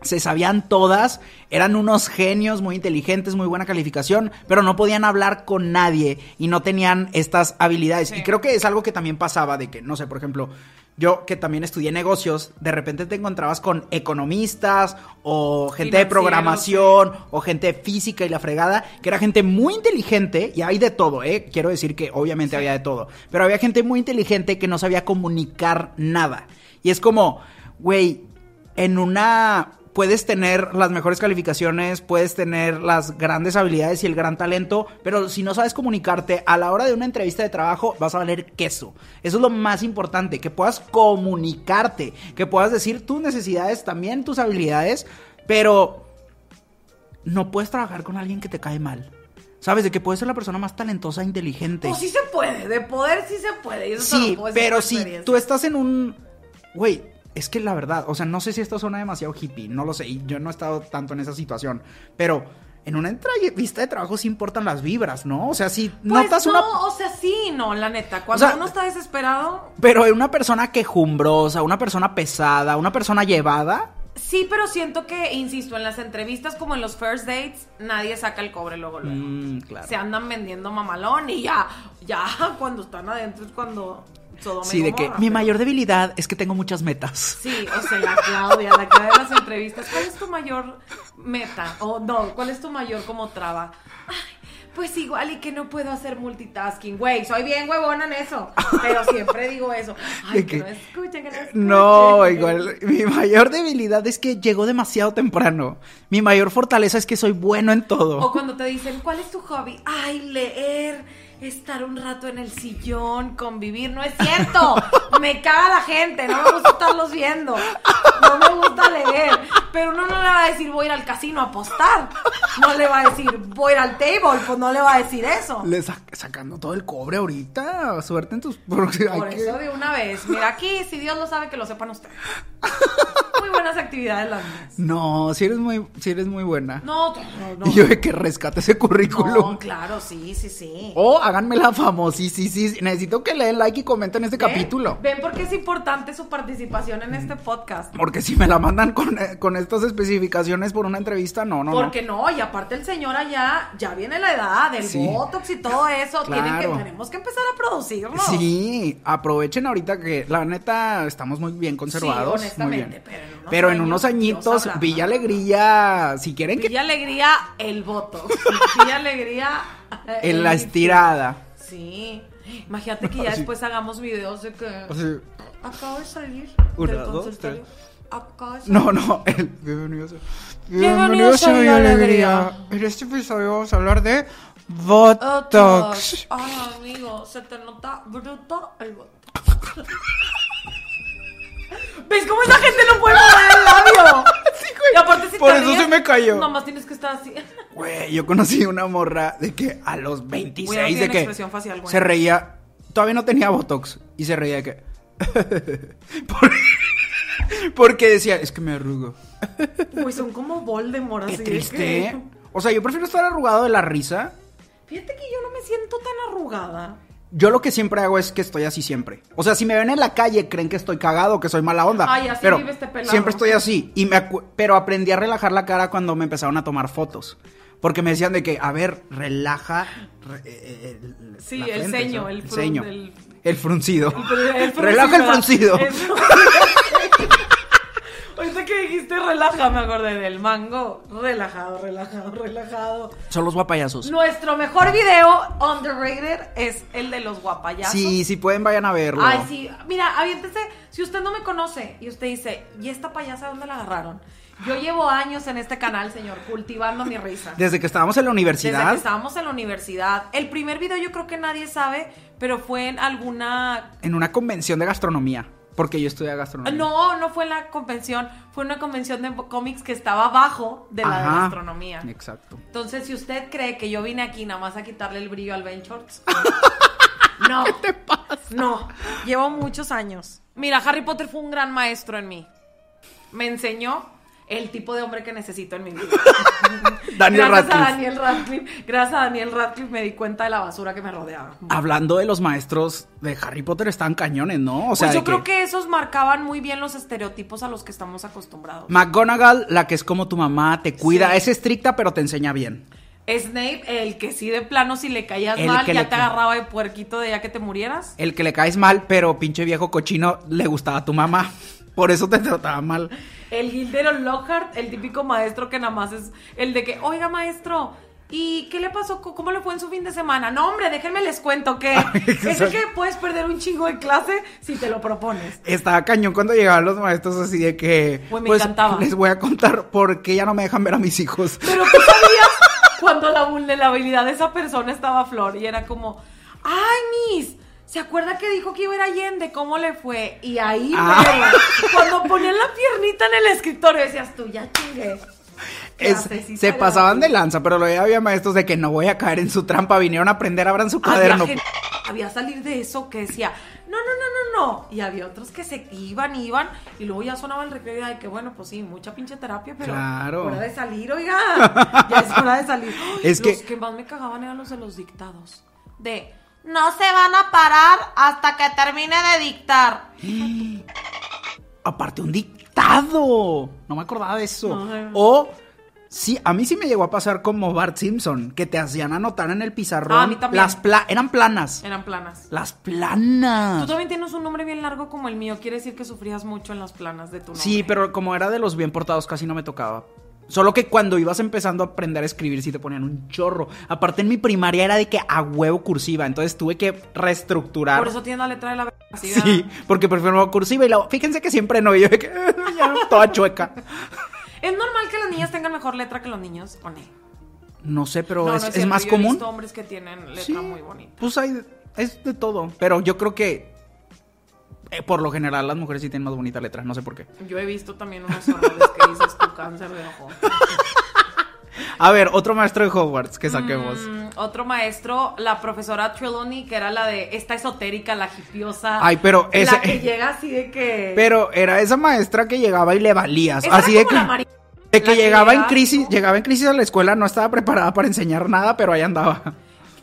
se sabían todas, eran unos genios muy inteligentes, muy buena calificación, pero no podían hablar con nadie y no tenían estas habilidades. Y creo que es algo que también pasaba de que, no sé, por ejemplo, yo que también estudié negocios, de repente te encontrabas con economistas o gente de programación o gente de física y la fregada, que era gente muy inteligente, y hay de todo, ¿eh? Quiero decir que obviamente había de todo, pero había gente muy inteligente que no sabía comunicar nada. Y es como, güey, en una... Puedes tener las mejores calificaciones, puedes tener las grandes habilidades y el gran talento, pero si no sabes comunicarte a la hora de una entrevista de trabajo, vas a valer queso. Eso es lo más importante, que puedas comunicarte, que puedas decir tus necesidades, también tus habilidades, pero no puedes trabajar con alguien que te cae mal. ¿Sabes? De que puedes ser la persona más talentosa e inteligente. Pues sí se puede, de poder sí se puede. y eso sí, pero si tú estás en un... Güey, es que la verdad, o sea, no sé si esto suena demasiado hippie, no lo sé, y yo no he estado tanto en esa situación, pero en una entrevista de trabajo sí importan las vibras, ¿no? O sea, si Pues notas no, una... o sea, sí, no, la neta. Cuando sea, uno está desesperado, Pero en una persona quejumbrosa, una persona pesada, una persona llevada, sí, pero siento que, insisto, en las entrevistas como en los first dates, nadie saca el cobre luego, luego. mm, claro. Se andan vendiendo mamalón y ya, ya, cuando están adentro es cuando Sodoma y Sí, de que mi mayor debilidad es que tengo muchas metas. Sí, o sea, la Claudia, la Claudia de las entrevistas. ¿Cuál es tu mayor meta? O no, ¿cuál es tu mayor como traba? Ay, pues igual y que no puedo hacer multitasking. Güey, soy bien huevona en eso. Pero siempre digo eso. Ay, que, que- no escuchen, que no escuchen. No, igual, mi mayor debilidad es que llego demasiado temprano. Mi mayor fortaleza es que soy bueno en todo. O cuando te dicen, ¿cuál es tu hobby? Ay, leer. Estar un rato en el sillón, convivir, no es cierto. Me caga la gente, no me gusta estarlos viendo. No me gusta leer. Pero uno no le va a decir voy a ir al casino a apostar. No le va a decir voy a ir al table, pues no le va a decir eso. Le sa- sacando todo el cobre ahorita. Suerte en tus. Por eso de una vez. Mira, aquí, si Dios lo sabe, que lo sepan ustedes. Muy buenas actividades las mías. No, si eres muy, si eres muy buena. No, no, no. Y yo de que rescate ese currículum. No, claro, sí, sí, sí. O háganme la famosísima. Necesito que le den like y comenten este ¿Ven? capítulo. Ven porque es importante su participación en este podcast. Porque si me la mandan con, eh, con estas especificaciones por una entrevista, no, no, Porque no, y aparte el señor allá ya viene la edad del Sí. botox y todo eso. Tienen que, Claro. tenemos que empezar a producirlo. no. Sí, aprovechen ahorita que la neta estamos muy bien conservados. honestamente, bien. pero en unos Pero en años, unos añitos. Villa Alegría, si quieren que Villa Alegría, el botox. Villa Alegría. en la estirada. Sí. Imagínate que ya Así. después hagamos videos de que Así, acabo de salir Una, del dos, consultorio. tres. Acabo de salir. No, no, el bienvenidos Bienvenidos a Villa Alegría. En este episodio vamos a hablar de Botox. Botox. Ay, amigo, se te nota bruto el botox. ¿Ves cómo esa gente no puede mover el labio? Y aparte si Por te eso ríes, se me cayó. Nomás tienes que estar así. Güey, yo conocí una morra de que a los 26 Güey, no de que facial, güey. se reía, todavía no tenía Botox y se reía de que Por- porque decía, es que me arrugo. Pues son como Voldemort Qué así. triste. que-. O sea, yo prefiero estar arrugado de la risa. Fíjate que yo no me siento tan arrugada. Yo lo que siempre hago es que estoy así siempre. O sea, si me ven en la calle, creen que estoy cagado, que soy mala onda. Ay, así pero vive este pelado. siempre estoy así. Y me pero aprendí a relajar la cara cuando me empezaron a tomar fotos. Porque me decían de que, a ver, relaja. re- eh, eh, Sí, el ceño, el frun- ceño. el- El fruncido. El Relaja el fruncido. Ahorita que dijiste relaja, me acordé del mango. Relajado, relajado, relajado. Son los guapayazos. Nuestro mejor video underrated es el de los guapayazos. Sí, si pueden, vayan a verlo. Ay, sí. Mira, aviéntese. Si usted no me conoce y usted dice, ¿y esta payasa dónde la agarraron? Yo llevo años en este canal, señor, cultivando mi risa. Desde que estábamos en la Desde universidad. que estábamos en la universidad. El primer video yo creo que nadie sabe, pero fue en alguna... En una convención de gastronomía. Porque yo estudié gastronomía. No, no fue en la convención, fue una convención de cómics que estaba abajo de la de gastronomía. Exacto. Entonces, si usted cree que yo vine aquí nada más a quitarle el brillo al Ben Shorts, no. ¿Qué te pasa? No, llevo muchos años. Mira, Harry Potter fue un gran maestro en mí. Me enseñó el tipo de hombre que necesito en mi vida. Daniel Gracias a Radcliffe. Daniel Radcliffe. Gracias a Daniel Radcliffe me di cuenta de la basura que me rodeaba. Hablando de los maestros de Harry Potter, están cañones, ¿no? O sea, pues yo creo que esos marcaban muy bien los estereotipos a los que estamos acostumbrados. McGonagall, la que es como tu mamá, te cuida, Sí. es estricta, pero te enseña bien. Snape, el que sí de plano si le caías El mal, ya le te agarraba de puerquito de ya que te murieras. El que le caes mal, pero pinche viejo cochino, le gustaba a tu mamá. Por eso te trataba mal. El Gildero Lockhart, el típico maestro que nada más es el de que, oiga maestro, ¿y qué le pasó? ¿Cómo le fue en su fin de semana? No, hombre, déjenme les cuento que es el que puedes perder un chingo de clase si te lo propones. Estaba cañón cuando llegaban los maestros así de que... Pues me encantaba. Les voy a contar por qué ya no me dejan ver a mis hijos. Pero tú sabías cuando la vulnerabilidad de esa persona estaba a flor y era como, ay, Miss, ¿se acuerda que dijo que iba a ir a Allende? ¿Cómo le fue? Y ahí, Ah. cuando ponían la piernita en el escritorio, decías tú, ya chingué. Es- se pasaban de lanza, pero luego había maestros de que no voy a caer en su trampa, vinieron a aprender, abran su Había, cuaderno. gen- había salir de eso que decía, no, no, no, no, no. Y había otros que se iban, iban, y luego ya sonaba el recreo de que, bueno, pues sí, mucha pinche terapia, pero Claro. hora de salir, oiga. Ya es hora de salir. Es los que- que más me cagaban eran los de los dictados. De, no se van a parar hasta que termine de dictar. Aparte, un dictado. No me acordaba de eso. No. O, sí, a mí sí me llegó a pasar como Bart Simpson, que te hacían anotar en el pizarrón. Ah, a mí también. Las pla- eran planas. Eran planas. Las Tú planas. también tienes un nombre bien largo como el mío. Quiere decir que sufrías mucho en las planas de tu nombre. Sí, pero como era de los bien portados, casi no me tocaba. Solo que cuando ibas empezando a aprender a escribir, sí te ponían un chorro. Aparte, en mi primaria era de que a huevo cursiva. Entonces tuve que reestructurar. Por eso tienes la letra de la así, Sí, porque prefiero cursiva y luego, fíjense que siempre no, y yo de que ya toda chueca. ¿Es normal que las niñas tengan mejor letra que los niños? ¿O no? No sé, pero No, es, no es cierto, más yo He común. visto hombres que tienen letra Sí, muy bonita. Pues hay, es de todo. Pero yo creo que eh, por lo general las mujeres sí tienen más bonita letra, no sé por qué. Yo he visto también unos horrores que dices tu cáncer de ojo. A ver, otro maestro de Hogwarts que saquemos. Mm, otro maestro, la profesora Trelawney, que era la de esta esotérica, la hipiosa. Ay, pero ese- La que llega así de que. Pero era esa maestra que llegaba y le valías. Esa así era de que, la de que la que llegaba en crisis, llegaba en crisis a la escuela, no estaba preparada para enseñar nada, pero ahí andaba.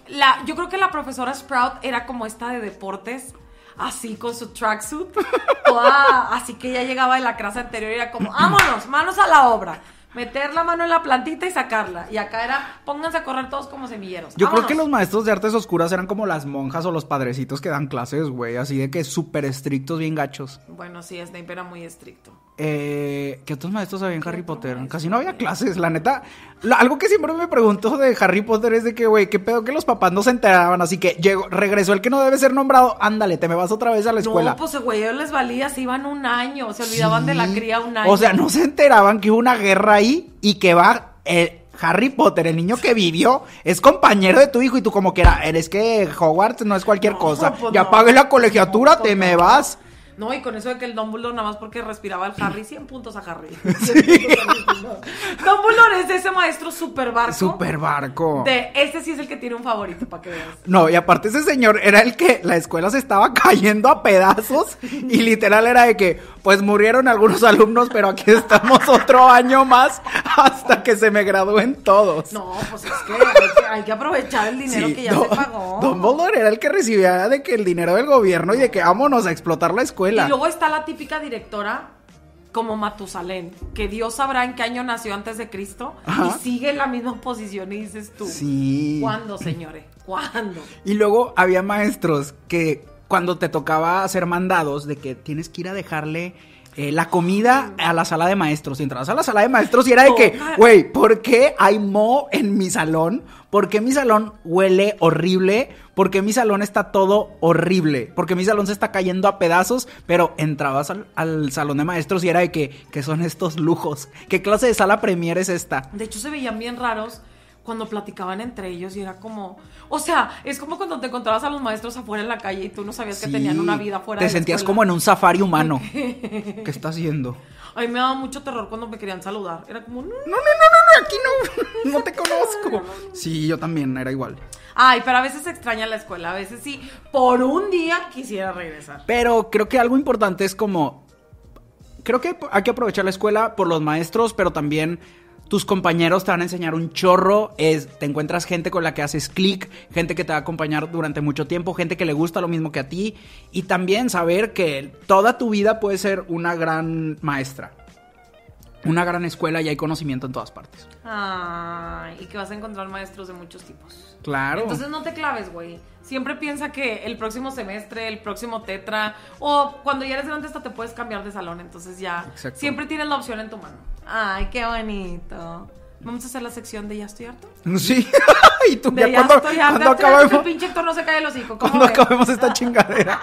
La, yo creo que la profesora Sprout era como esta de deportes, así con su tracksuit, toda, así que ella llegaba de la clase anterior y era como, vámonos, manos a la obra, meter la mano en la plantita y sacarla. Y acá era, pónganse a correr todos como semilleros. Yo creo que los maestros de artes oscuras eran como las monjas o los padrecitos que dan clases, güey, así de que súper estrictos, bien gachos. Bueno, sí, Snape era muy estricto. Eh, ¿Qué otros maestros había en ¿Qué Harry Potter? Casi no había clases, la neta. Lo- algo que siempre me pregunto de Harry Potter es de que, güey, qué pedo que los papás no se enteraban. Así que llegó, regresó el que no debe ser nombrado. Ándale, te me vas otra vez a la escuela. No, pues güey, les valía, se iban un año, se olvidaban de la cría un año. O sea, no se enteraban que hubo una guerra ahí y que va eh, Harry Potter, el niño que vivió, es compañero de tu hijo y tú como que era, eres que Hogwarts no es cualquier No, cosa. pues ya no. pagué la colegiatura, No, te pues me vas. No, y con eso de que el Dumbledore nada más porque respiraba el Harry, 100 puntos a Harry. Dumbledore es ese maestro super barco. Super barco. De, ese sí es el que tiene un favorito, para que veas. No, y aparte ese señor era el que la escuela se estaba cayendo a pedazos y literal era de que, pues murieron algunos alumnos, pero aquí estamos otro año más hasta que se me gradúen todos. No, pues es que hay que, hay que aprovechar el dinero Sí, que ya se pagó. Dumbledore era el que recibía de que el dinero del gobierno y de que vámonos a explotar la escuela. Y luego está la típica directora como Matusalén, que Dios sabrá en qué año nació antes de Cristo Ajá. y sigue en la misma posición y dices tú, Sí. ¿cuándo, señores? ¿Cuándo? Y luego había maestros que cuando te tocaba hacer mandados de que tienes que ir a dejarle eh, la comida a la sala de maestros. Y entrabas a la sala de maestros y era de que, güey, ¿por qué hay mo en mi salón? ¿Por qué mi salón huele horrible? ¿Por qué mi salón está todo horrible? Porque mi salón se está cayendo a pedazos, pero entrabas al, al salón de maestros y era de que, ¿qué son estos lujos? ¿Qué clase de sala premier es esta? De hecho, se veían bien raros cuando platicaban entre ellos y era como, o sea, es como cuando te encontrabas a los maestros afuera en la calle y tú no sabías que tenían una vida fuera Te de sentías como en un safari humano. ¿Qué está haciendo? A mí me daba mucho terror cuando me querían saludar. Era como, "No". No, no, no, no, aquí no, no te conozco. Sí, yo también era igual. Ay, pero a veces se extraña la escuela, a veces sí, por un día quisiera regresar. Pero creo que algo importante es como, creo que hay que aprovechar la escuela por los maestros, pero también tus compañeros te van a enseñar un chorro, es, te encuentras gente con la que haces clic, gente que te va a acompañar durante mucho tiempo, gente que le gusta lo mismo que a ti, y también saber que toda tu vida puede ser una gran maestra. Una gran escuela y hay conocimiento en todas partes. Ay, y que vas a encontrar maestros de muchos tipos. Claro. Entonces no te claves, güey. Siempre piensa que el próximo semestre, el próximo tetra, o cuando ya eres grande hasta te puedes cambiar de salón. Entonces ya Exacto. siempre tienes la opción en tu mano. Ay, qué bonito. Vamos a hacer la sección de ya estoy harto. Sí. y tú De ya cuando, estoy cuando que El pinche Héctor no se cae el hocico. ¿Cómo cuando ves? acabemos esta chingadera.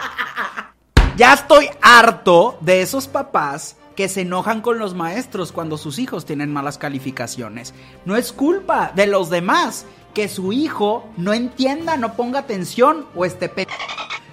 Ya estoy harto de esos papás que se enojan con los maestros cuando sus hijos tienen malas calificaciones. No es culpa de los demás que su hijo no entienda, no ponga atención o esté pe...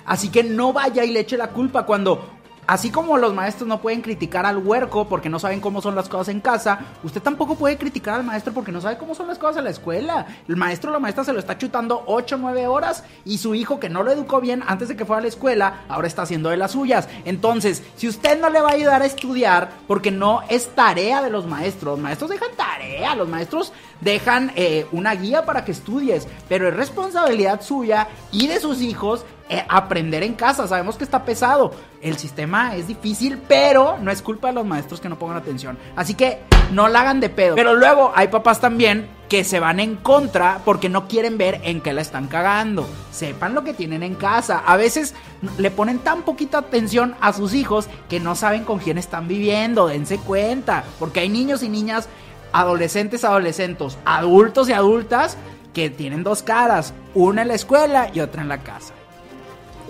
Así que no vaya y le eche la culpa cuando Así como los maestros no pueden criticar al huerco porque no saben cómo son las cosas en casa, usted tampoco puede criticar al maestro porque no sabe cómo son las cosas en la escuela. El maestro o la maestra se lo está chutando 8 o 9 horas y su hijo que no lo educó bien antes de que fuera a la escuela, ahora está haciendo de las suyas. Entonces, si usted no le va a ayudar a estudiar, porque no es tarea de los maestros, los maestros dejan tarea, los maestros dejan eh, una guía para que estudies, pero es responsabilidad suya y de sus hijos eh, aprender en casa. Sabemos que está pesado. El sistema es difícil, pero no es culpa de los maestros que no pongan atención. Así que no la hagan de pedo. Pero luego hay papás también que se van en contra porque no quieren ver en qué la están cagando. Sepan lo que tienen en casa. A veces le ponen tan poquita atención a sus hijos que no saben con quién están viviendo. Dense cuenta. Porque hay niños y niñas, adolescentes, adolescentes, adultos y adultas que tienen dos caras. Una en la escuela y otra en la casa.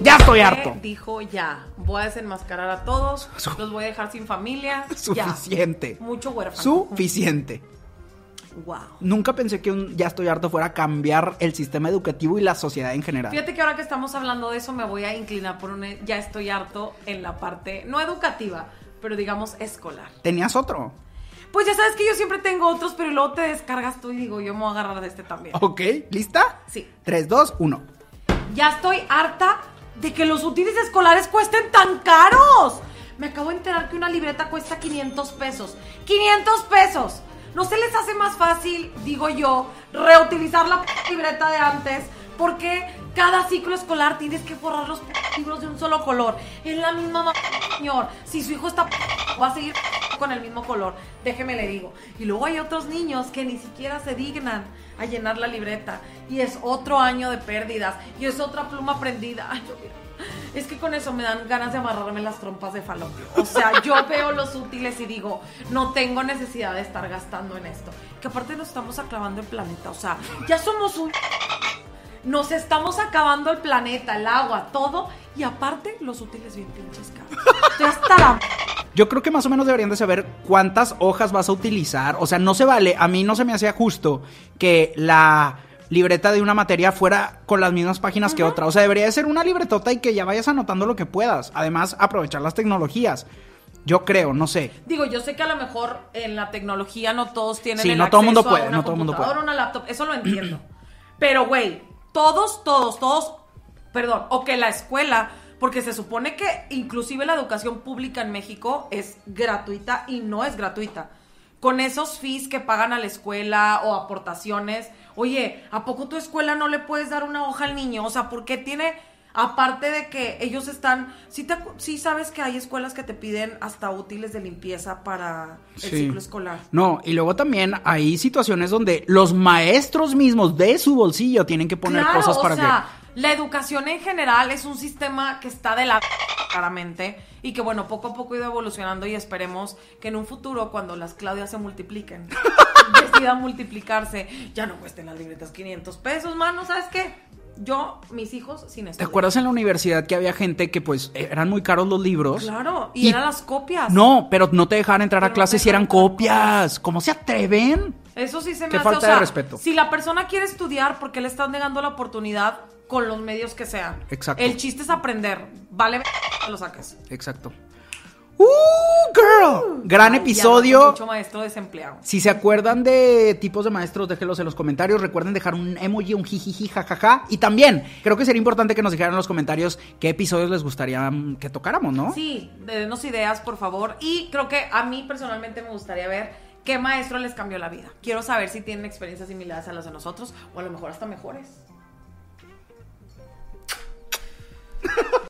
Ya estoy harto. Dijo ya, voy a desenmascarar a todos, los voy a dejar sin familia. ya. Suficiente. Mucho huérfano. Suficiente. Wow. Nunca pensé que un ya estoy harto fuera a cambiar el sistema educativo y la sociedad en general. Fíjate que ahora que estamos hablando de eso me voy a inclinar por un ya estoy harto en la parte no educativa, pero digamos escolar. ¿Tenías otro? Pues ya sabes que yo siempre tengo otros, pero luego te descargas tú y digo, yo me voy a agarrar de este también. Ok, ¿lista? Sí. 3, 2, 1. Ya estoy harta de que los útiles escolares cuesten tan caros. Me acabo de enterar que una libreta cuesta 500 pesos. ¡500 pesos! ¿No se les hace más fácil, digo yo, reutilizar la libreta de antes? Porque cada ciclo escolar tienes que forrar los libros de un solo color. Es la misma ma- señor. Si su hijo está p- va a seguir p- con el mismo color. Déjeme le digo. Y luego hay otros niños que ni siquiera se dignan a llenar la libreta. Y es otro año de pérdidas. Y es otra pluma prendida. Ay, yo, mira, Es que con eso me dan ganas de amarrarme las trompas de falopio. O sea, yo veo los útiles y digo, no tengo necesidad de estar gastando en esto. Que aparte nos estamos acabando el planeta. O sea, ya somos un... Nos estamos acabando el planeta, el agua, todo. Y aparte, los útiles bien pinches caros. La... Yo creo que más o menos deberían de saber cuántas hojas vas a utilizar. O sea, no se vale, a mí no se me hacía justo que la libreta de una materia fuera con las mismas páginas que otra. O sea, debería de ser una libretota y que ya vayas anotando lo que puedas. Además, aprovechar las tecnologías. Yo creo, no sé. Digo, yo sé que a lo mejor en la tecnología no todos tienen Sí, el no todo mundo acceso a puede, no todo mundo computadora, puede. una laptop, eso lo entiendo. Pero, güey, todos, todos, todos, perdón, o que la escuela, porque se supone que inclusive la educación pública en México es gratuita y no es gratuita. Con esos fees que pagan a la escuela o aportaciones, oye, ¿a poco tu escuela no le puedes dar una hoja al niño? O sea, ¿por qué tiene Aparte de que ellos están, sí, te sí sabes que hay escuelas que te piden hasta útiles de limpieza para el Sí. ciclo escolar. No, y luego también hay situaciones donde los maestros mismos de su bolsillo tienen que poner claro, cosas para o sea, la educación en general es un sistema que está de la claramente y que bueno, poco a poco ha ido evolucionando y esperemos que en un futuro cuando las Claudias se multipliquen, decidan multiplicarse, ya no cuesten las libretas 500 pesos, mano, ¿sabes qué? Yo, mis hijos, sin esto. ¿Te acuerdas en la universidad que había gente que pues eran muy caros los libros? Claro, y, Y- eran las copias. No, pero no te dejaban entrar a Pero clases si eran copias. ¿Cómo se atreven? Eso sí se me Qué hace, falta o sea, de respeto. Si la persona quiere estudiar, ¿por qué le estás negando la oportunidad con los medios que sean? Exacto. El chiste es aprender. Vale, lo saques. Exacto. ¡Uh, girl! Gran episodio. Mucho maestro desempleado. Si se acuerdan de tipos de maestros, déjenlos en los comentarios. Recuerden dejar un emoji, un jijiji, jajaja. Y también, creo que sería importante que nos dijeran en los comentarios qué episodios les gustaría mm, que tocáramos, ¿no? Sí, denos ideas, por favor. Y creo que a mí personalmente me gustaría ver qué maestro les cambió la vida. Quiero saber si tienen experiencias similares a las de nosotros o a lo mejor hasta mejores.